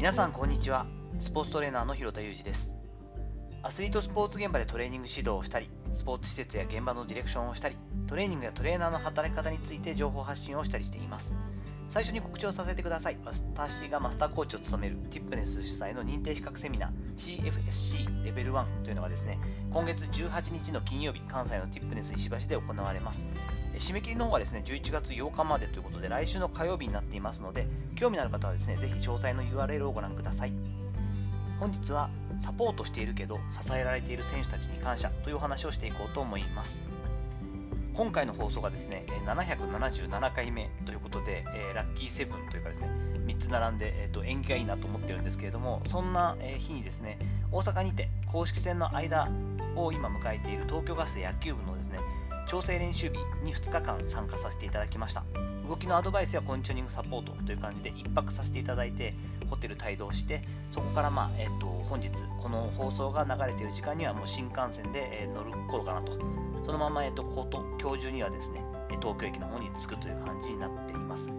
皆さんこんにちは。スポーツトレーナーの広田裕二です。アスリートスポーツ現場でトレーニング指導をしたりスポーツ施設や現場のディレクションをしたりトレーニングやトレーナーの働き方について情報発信をしたりしています。最初に告知をさせてください。私がマスターコーチを務めるティップネス主催の認定資格セミナー CFSC レベル1というのがですね今月18日の金曜日関西のティップネス石橋で行われます。締め切りの方がですね11月8日までということで来週の火曜日になっていますので興味のある方はですねぜひ詳細の URL をご覧ください。本日はサポートしているけど支えられている選手たちに感謝というお話をしていこうと思います。今回の放送がですね777回目ということで、えラッキーセブンというかですね3つ並んで、えーと、縁起がいいなと思ってるんですけれどもそんな、え日にですね大阪にて公式戦の間を今迎えている東京ガス野球部のですね調整練習日に2日間参加させていただきました。動きのアドバイスやコンディショニングサポートという感じで1泊させていただいてホテル帯同してそこからまあ、えーと、本日この放送が流れている時間にはもう新幹線で、え、乗る頃かなと。そのまま、えーと、今日中にはですね東京駅の方に着くという感じになっています。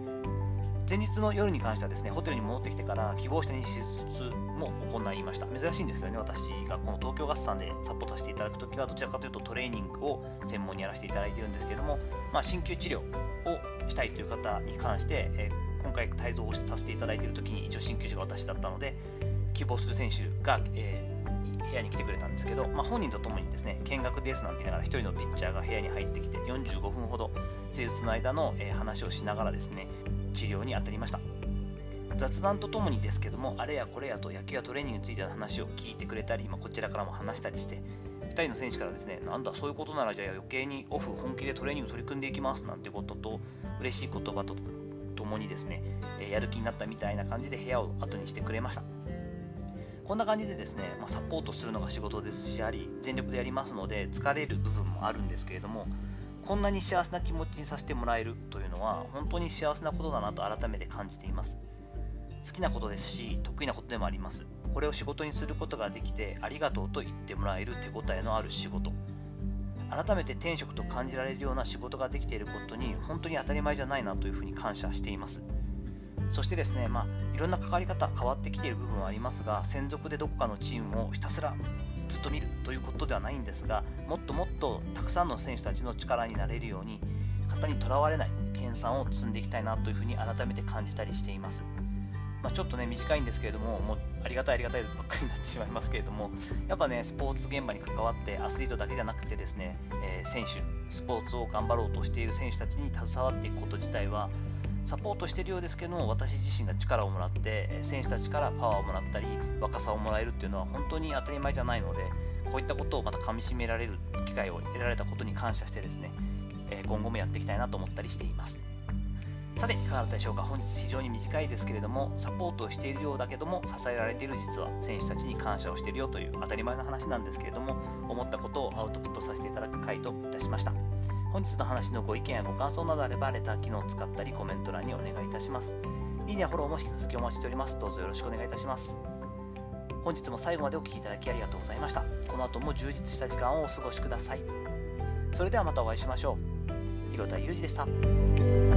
前日の夜に関してはですね、ホテルに戻ってきてから希望した日数も行いました。珍しいんですけどね、私がこの東京ガスさんでサポートしていただくときは、どちらかというとトレーニングを専門にやらせていただいているんですけども、まあ、鍼灸治療をしたいという方に関して、えー、今回帯同させていただいているときに、一応鍼灸師が私だったので、希望する選手が、えー、部屋に来てくれたんですけど、まあ、本人とともにですね、見学ですなんて言いながら、1人のピッチャーが部屋に入ってきて、45分ほど施術の間の、えー、話をしながらですね、治療に当たりました。雑談とともにですけどもあれやこれやと野球やトレーニングについての話を聞いてくれたり、ま、こちらからも話したりして2人の選手からですねなんだそういうことならじゃあ余計にオフ本気でトレーニング取り組んでいきますなんてことと嬉しい言葉とともにですねやる気になったみたいな感じで部屋を後にしてくれました。こんな感じでですね、まあ、サポートするのが仕事ですしあり全力でやりますので疲れる部分もあるんですけれどもこんなに幸せな気持ちにさせてもらえるというのは本当に幸せなことだなと改めて感じています。好きなことですし得意なことでもあります。これを仕事にすることができてありがとうと言ってもらえる手応えのある仕事。改めて転職と感じられるような仕事ができていることに本当に当たり前じゃないなというふうに感謝しています。そしてですね、まあ、いろんな関わり方変わってきている部分はありますが専属でどこかのチームをひたすらずっと見るということではないんですがもっともっとたくさんの選手たちの力になれるように型にとらわれない研鑽を積んでいきたいなというふうに改めて感じたりしています。まあ、ちょっとね短いんですけれどももうありがたいありがたいばっかりになってしまいますけれどもやっぱねスポーツ現場に関わってアスリートだけじゃなくてですね、えー、選手スポーツを頑張ろうとしている選手たちに携わっていくこと自体はサポートしているようですけども私自身が力をもらって選手たちからパワーをもらったり若さをもらえるっていうのは本当に当たり前じゃないのでこういったことをまたかみしめられる機会を得られたことに感謝してですね、え今後もやっていきたいなと思ったりしています。さて、いかがだったでしょうか本日非常に短いですけれども、サポートをしているようだけども、支えられている実は選手たちに感謝をしているよという当たり前の話なんですけれども、思ったことをアウトプットさせていただく回といたしました。本日の話のご意見やご感想などあれば、レター機能を使ったりコメント欄にお願いいたします。いいねやフォローも引き続きお待ちしております。どうぞよろしくお願いいたします。本日も最後までお聴きいただきありがとうございました。この後も充実した時間をお過ごしください。それではまたお会いしましょう。広田裕二でした。